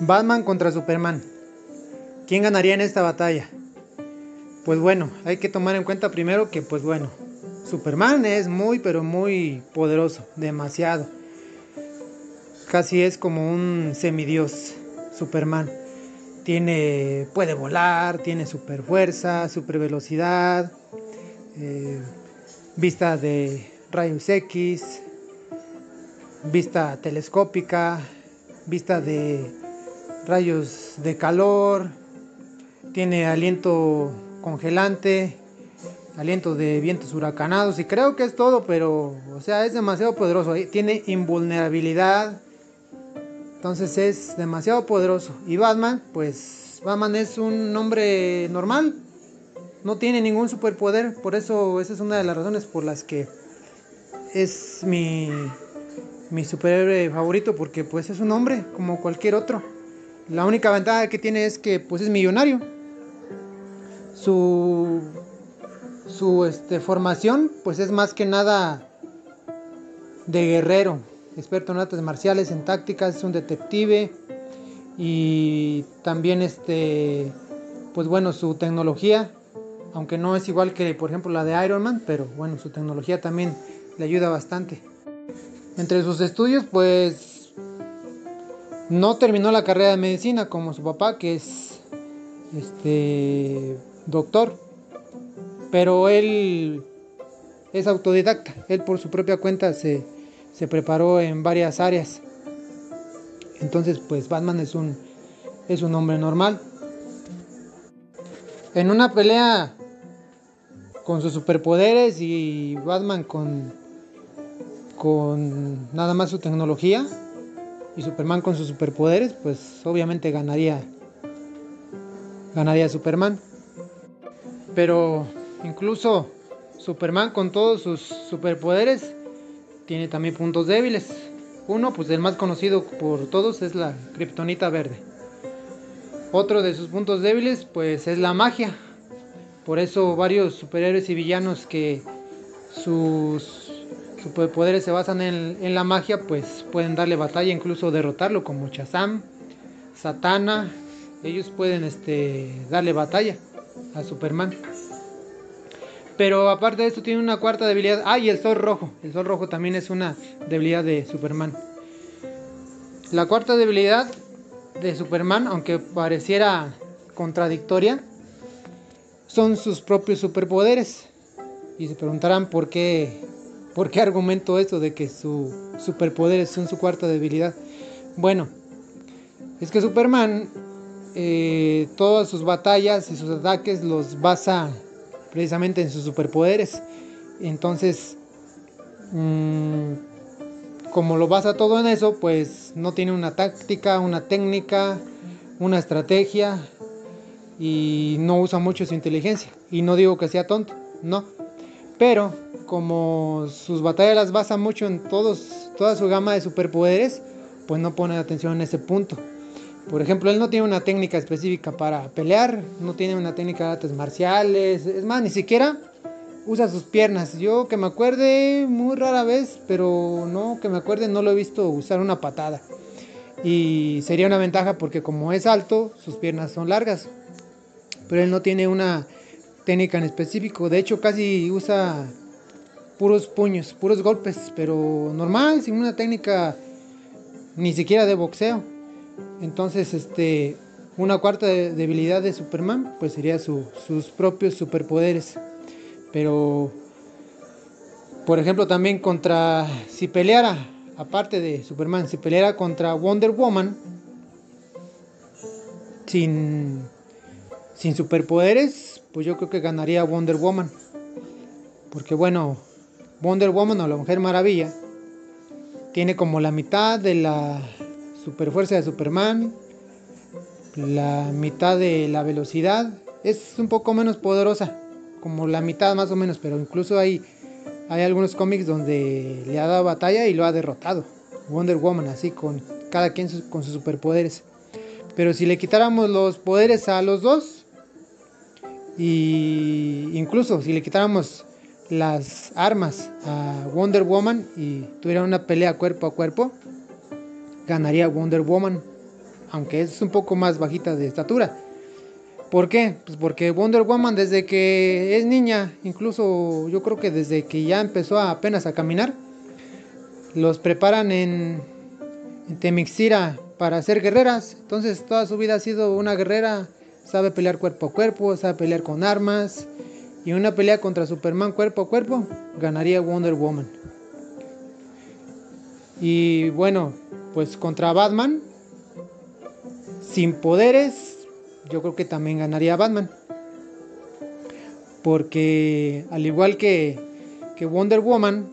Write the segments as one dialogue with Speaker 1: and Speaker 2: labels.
Speaker 1: Batman contra Superman. ¿Quién ganaría en esta batalla? Pues bueno, hay que tomar en cuenta primero que pues bueno, Superman es muy pero muy poderoso, demasiado. Casi es como un semidios Superman. Tiene puede volar, tiene super fuerza, super velocidad, eh, vista de rayos X, vista telescópica, vista de rayos de calor, tiene aliento congelante, aliento de vientos huracanados y creo que es todo, pero o sea, es demasiado poderoso, eh, tiene invulnerabilidad. Entonces es demasiado poderoso. Y Batman, pues Batman es un hombre normal, no tiene ningún superpoder, por eso esa es una de las razones por las que es mi mi superhéroe favorito porque pues es un hombre como cualquier otro. La única ventaja que tiene es que pues es millonario. Su su este, formación pues es más que nada de guerrero, experto en artes marciales, en tácticas, es un detective y también este pues bueno, su tecnología, aunque no es igual que por ejemplo la de Iron Man, pero bueno, su tecnología también le ayuda bastante. Entre sus estudios pues no terminó la carrera de medicina como su papá, que es este doctor, pero él es autodidacta. Él por su propia cuenta se, se preparó en varias áreas. Entonces, pues Batman es un es un hombre normal. En una pelea con sus superpoderes y Batman con con nada más su tecnología, y Superman con sus superpoderes, pues obviamente ganaría ganaría Superman. Pero incluso Superman con todos sus superpoderes tiene también puntos débiles. Uno, pues el más conocido por todos es la kriptonita verde. Otro de sus puntos débiles, pues es la magia. Por eso varios superhéroes y villanos que sus superpoderes se basan en, la magia, pues pueden darle batalla, incluso derrotarlo, como Shazam, Satana. Ellos pueden este, darle batalla a Superman. Pero aparte de esto tiene una cuarta debilidad. Ah, el sol rojo. El sol rojo también es una debilidad de Superman. La cuarta debilidad de Superman, aunque pareciera contradictoria, son sus propios superpoderes. Y se preguntarán por qué ¿Por qué argumento eso de que su superpoder son su cuarta debilidad? Bueno, es que Superman eh, todas sus batallas y sus ataques los basa precisamente en sus superpoderes. Entonces, mm, como lo basa todo en eso, pues no tiene una táctica, una técnica, una estrategia y no usa mucho su inteligencia. Y no digo que sea tonto, no. Pero como sus batallas las basa mucho en todos, toda su gama de superpoderes, pues no pone atención en ese punto. Por ejemplo, él no tiene una técnica específica para pelear, no tiene una técnica de artes marciales, es más, ni siquiera usa sus piernas. Yo que me acuerde muy rara vez, pero no que me acuerde no lo he visto usar una patada. Y sería una ventaja porque como es alto, sus piernas son largas. Pero él no tiene una técnica en específico, de hecho casi usa puros puños, puros golpes, pero normal, sin una técnica ni siquiera de boxeo. Entonces, este, una cuarta debilidad de Superman, pues sería sus propios superpoderes. Pero, por ejemplo, también contra, si peleara, aparte de Superman, si peleara contra Wonder Woman, sin, sin superpoderes, pues yo creo que ganaría Wonder Woman. Porque bueno, Wonder Woman o la Mujer Maravilla tiene como la mitad de la superfuerza de Superman, la mitad de la velocidad, es un poco menos poderosa, como la mitad más o menos, pero incluso hay, hay algunos cómics donde le ha dado batalla y lo ha derrotado. Wonder Woman, así con cada quien con sus superpoderes. Pero si le quitáramos los poderes a los dos, y incluso si le quitáramos las armas a Wonder Woman y tuviera una pelea cuerpo a cuerpo, ganaría Wonder Woman, aunque es un poco más bajita de estatura. ¿Por qué? Pues porque Wonder Woman desde que es niña, incluso yo creo que desde que ya empezó apenas a caminar, los preparan en, en Temixira para ser guerreras. Entonces toda su vida ha sido una guerrera, sabe pelear cuerpo a cuerpo, sabe pelear con armas. Y una pelea contra Superman cuerpo a cuerpo, ganaría Wonder Woman. Y bueno, pues contra Batman, sin poderes, yo creo que también ganaría Batman. Porque al igual que, que Wonder Woman,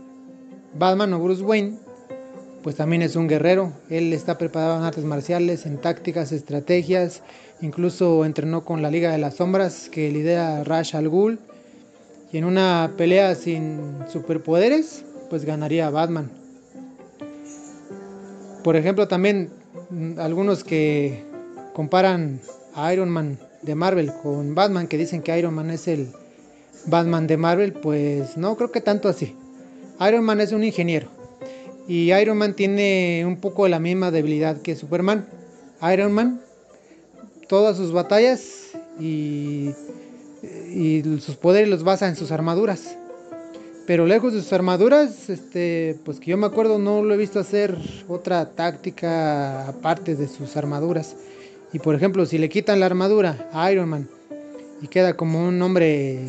Speaker 1: Batman o Bruce Wayne, pues también es un guerrero. Él está preparado en artes marciales, en tácticas, estrategias. Incluso entrenó con la Liga de las Sombras que lidera Rash al Ghul. Y en una pelea sin superpoderes, pues ganaría Batman. Por ejemplo, también mm, algunos que comparan a Iron Man de Marvel con Batman, que dicen que Iron Man es el Batman de Marvel, pues no creo que tanto así. Iron Man es un ingeniero y Iron Man tiene un poco la misma debilidad que Superman. Iron Man, todas sus batallas y, y sus poderes los basa en sus armaduras. Pero lejos de sus armaduras, este, pues que yo me acuerdo no lo he visto hacer otra táctica aparte de sus armaduras. Y por ejemplo, si le quitan la armadura a Iron Man y queda como un hombre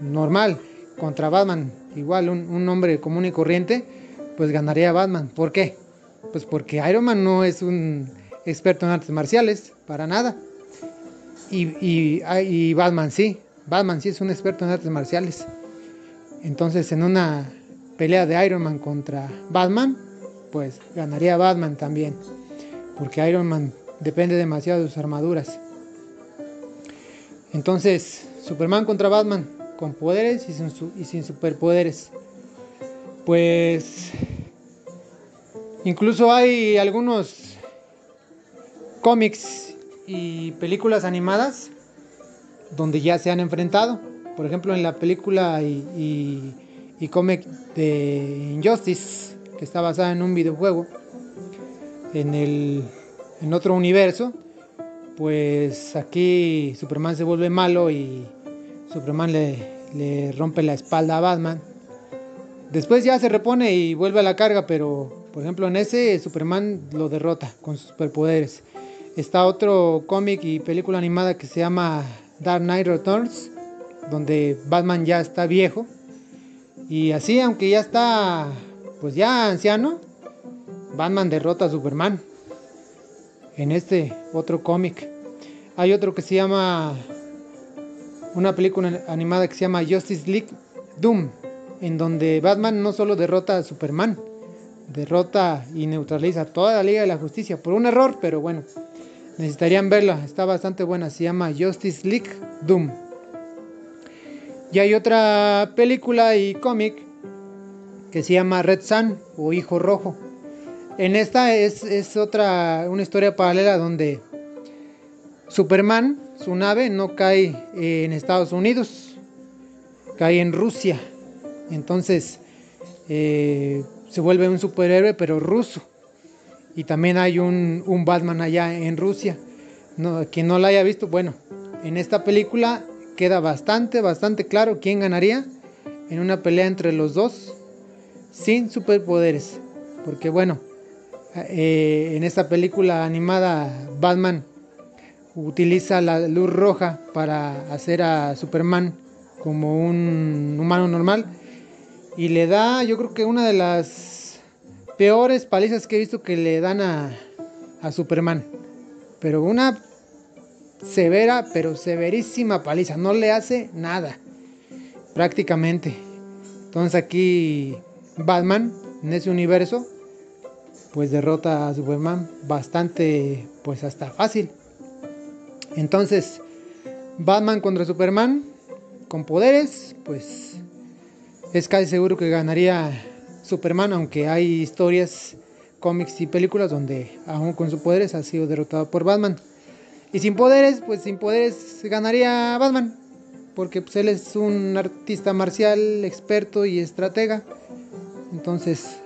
Speaker 1: normal contra Batman, igual un, un hombre común y corriente, pues ganaría Batman. ¿Por qué? Pues porque Iron Man no es un experto en artes marciales, para nada. Y, y, Batman sí, Batman sí es un experto en artes marciales. Entonces en una pelea de Iron Man contra Batman, pues ganaría Batman también. Porque Iron Man depende demasiado de sus armaduras. Entonces, Superman contra Batman, con poderes y sin superpoderes. Pues incluso hay algunos cómics y películas animadas donde ya se han enfrentado. Por ejemplo, en la película y, y, cómic de Injustice, que está basada en un videojuego, en, el, en otro universo, pues aquí Superman se vuelve malo y Superman le, le rompe la espalda a Batman Después ya se repone y vuelve a la carga, pero por ejemplo en ese Superman lo derrota con sus superpoderes. Está otro cómic y película animada que se llama Dark Knight Returns, donde Batman ya está viejo. Y así, aunque ya está pues ya anciano, Batman derrota a Superman. En este otro cómic. Hay otro que se llama una película animada que se llama Justice League Doom en donde Batman no solo derrota a Superman, derrota y neutraliza toda la Liga de la Justicia por un error, pero bueno, necesitarían verla, está bastante buena, se llama Justice League Doom. Y hay otra película y cómic que se llama Red Sun o Hijo Rojo. En esta es, otra, una historia paralela donde Superman, su nave, no cae en Estados Unidos, cae en Rusia. Entonces eh, se vuelve un superhéroe pero ruso. Y también hay un, Batman allá en Rusia. Quien no la haya visto, bueno, en esta película queda bastante, bastante claro quién ganaría en una pelea entre los dos sin superpoderes. Porque bueno, eh, en esta película animada Batman utiliza la luz roja para hacer a Superman como un humano normal y le da, yo creo que una de las peores palizas que he visto que le dan a, Superman. Pero una severa, pero severísima paliza. No le hace nada. Prácticamente. Entonces aquí Batman, en ese universo, pues derrota a Superman bastante, pues hasta fácil. Entonces, Batman contra Superman, con poderes, pues es casi seguro que ganaría Superman, aunque hay historias, cómics y películas donde aún con sus poderes ha sido derrotado por Batman. Y sin poderes, pues sin poderes ganaría Batman. porque pues, él es un artista marcial, experto y estratega. Entonces,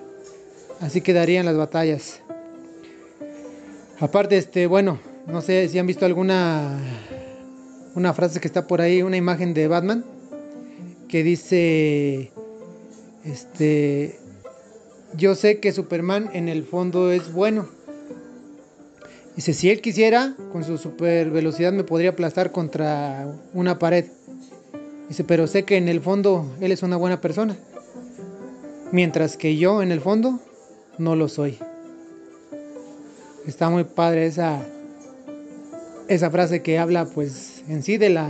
Speaker 1: así quedarían las batallas. Aparte, este, bueno, no sé si han visto alguna una frase que está por ahí, una imagen de Batman que dice este yo sé que Superman en el fondo es bueno. Dice, si él quisiera, con su super velocidad me podría aplastar contra una pared. Dice, pero sé que en el fondo él es una buena persona. Mientras que yo en el fondo no lo soy. Está muy padre esa, esa frase que habla pues en sí de la,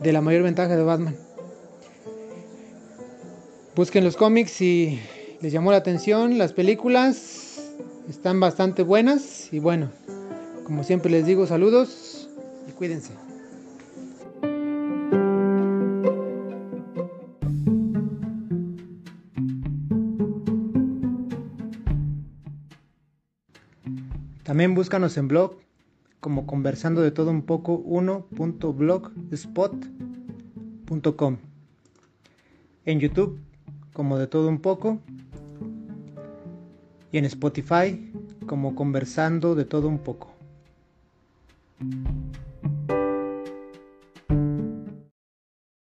Speaker 1: de la mayor ventaja de Batman. Busquen los cómics y les llamó la atención las películas. Están bastante buenas y bueno, como siempre les digo, saludos y cuídense. También búscanos en blog como conversando de todo un poco 1.blogspot.com. En YouTube como de todo un poco. En Spotify como conversando de todo un poco.